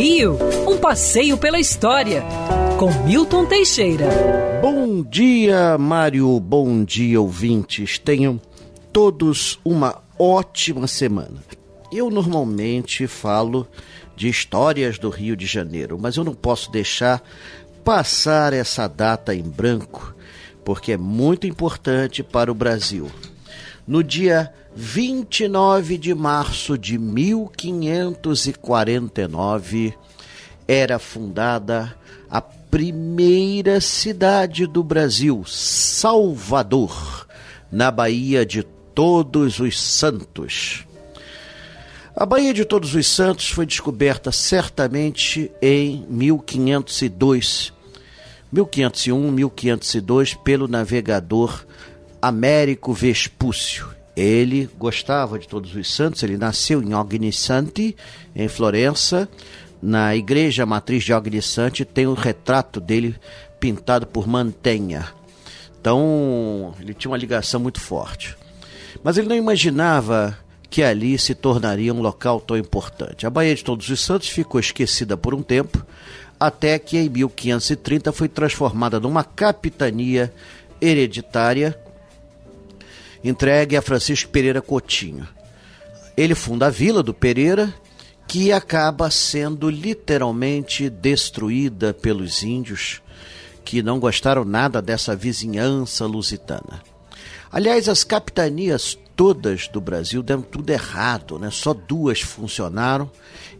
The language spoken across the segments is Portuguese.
Rio, um passeio pela história, com Milton Teixeira. Bom dia, Mário. Bom dia, ouvintes. Tenham todos uma ótima semana. Eu normalmente falo de histórias do Rio de Janeiro, mas eu não posso deixar passar essa data em branco, porque é muito importante para o Brasil. No dia 29 de março de 1549, era fundada a primeira cidade do Brasil, Salvador, na Baía de Todos os Santos. A Baía de Todos os Santos foi descoberta certamente em 1502, 1501, 1502 pelo navegador Américo Vespúcio. Ele gostava de Todos os Santos, ele nasceu em Ognissanti, em Florença. Na igreja matriz de Ognissanti tem o retrato dele pintado por Mantenha. Então, ele tinha uma ligação muito forte. Mas ele não imaginava que ali se tornaria um local tão importante. A Baía de Todos os Santos ficou esquecida por um tempo, até que em 1530 foi transformada numa capitania hereditária entregue a Francisco Pereira Coutinho. Ele funda a Vila do Pereira, que acaba sendo literalmente destruída pelos índios que não gostaram nada dessa vizinhança lusitana. Aliás, as capitanias todas do Brasil deram tudo errado, né? Só duas funcionaram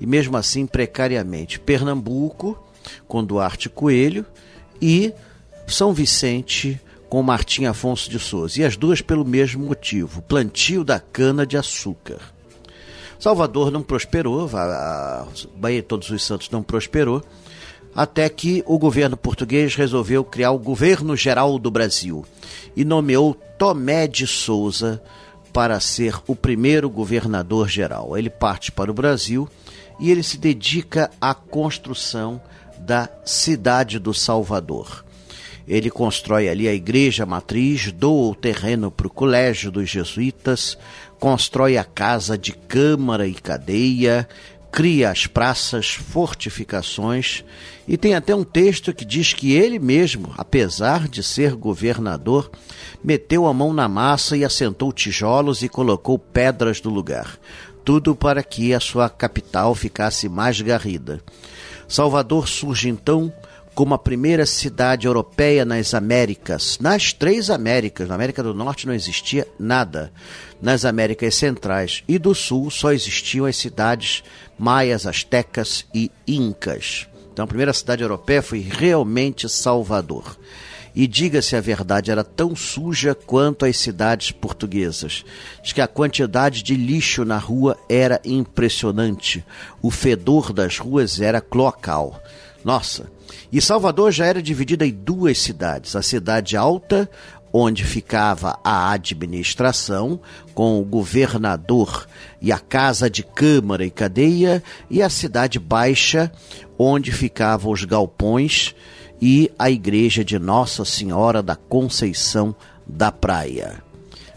e mesmo assim precariamente. Pernambuco com Duarte Coelho e São Vicente com Martim Afonso de Souza, e as duas pelo mesmo motivo: plantio da cana-de-açúcar. Salvador não prosperou, a Bahia Todos os Santos não prosperou, até que o governo português resolveu criar o Governo Geral do Brasil e nomeou Tomé de Souza para ser o primeiro governador geral. Ele parte para o Brasil e ele se dedica à construção da cidade do Salvador. Ele constrói ali a igreja matriz, doa o terreno para o colégio dos jesuítas, constrói a casa de câmara e cadeia, cria as praças, fortificações e tem até um texto que diz que ele mesmo, apesar de ser governador, meteu a mão na massa e assentou tijolos e colocou pedras no lugar. Tudo para que a sua capital ficasse mais garrida. Salvador surge então como a primeira cidade europeia nas Américas, nas três Américas. Na América do Norte não existia nada. Nas Américas Centrais e do Sul só existiam as cidades maias, astecas e incas. Então a primeira cidade europeia foi realmente Salvador. E diga-se a verdade, era tão suja quanto as cidades portuguesas. Diz que a quantidade de lixo na rua era impressionante. O fedor das ruas era cloacal. Nossa, e Salvador já era dividida em duas cidades: a cidade alta, onde ficava a administração, com o governador e a casa de câmara e cadeia, e a cidade baixa, onde ficavam os galpões e a igreja de Nossa Senhora da Conceição da Praia.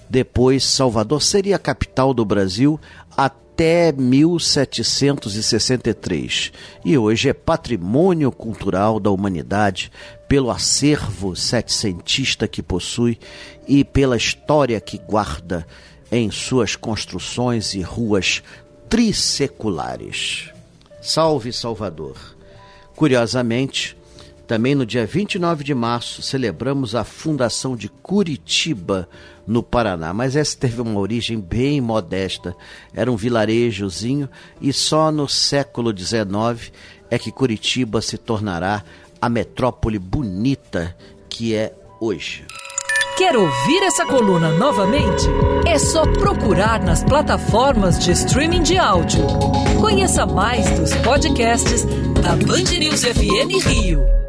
Depois, Salvador seria a capital do Brasil até até 1763 e hoje é patrimônio cultural da humanidade pelo acervo setecentista que possui e pela história que guarda em suas construções e ruas trisseculares. Salve Salvador! Curiosamente, também no dia 29 de março celebramos a fundação de Curitiba, no Paraná, mas essa teve uma origem bem modesta. Era um vilarejozinho e só no século XIX é que Curitiba se tornará a metrópole bonita que é hoje. Quer ouvir essa coluna novamente? É só procurar nas plataformas de streaming de áudio. Conheça mais dos podcasts da Band News FM Rio.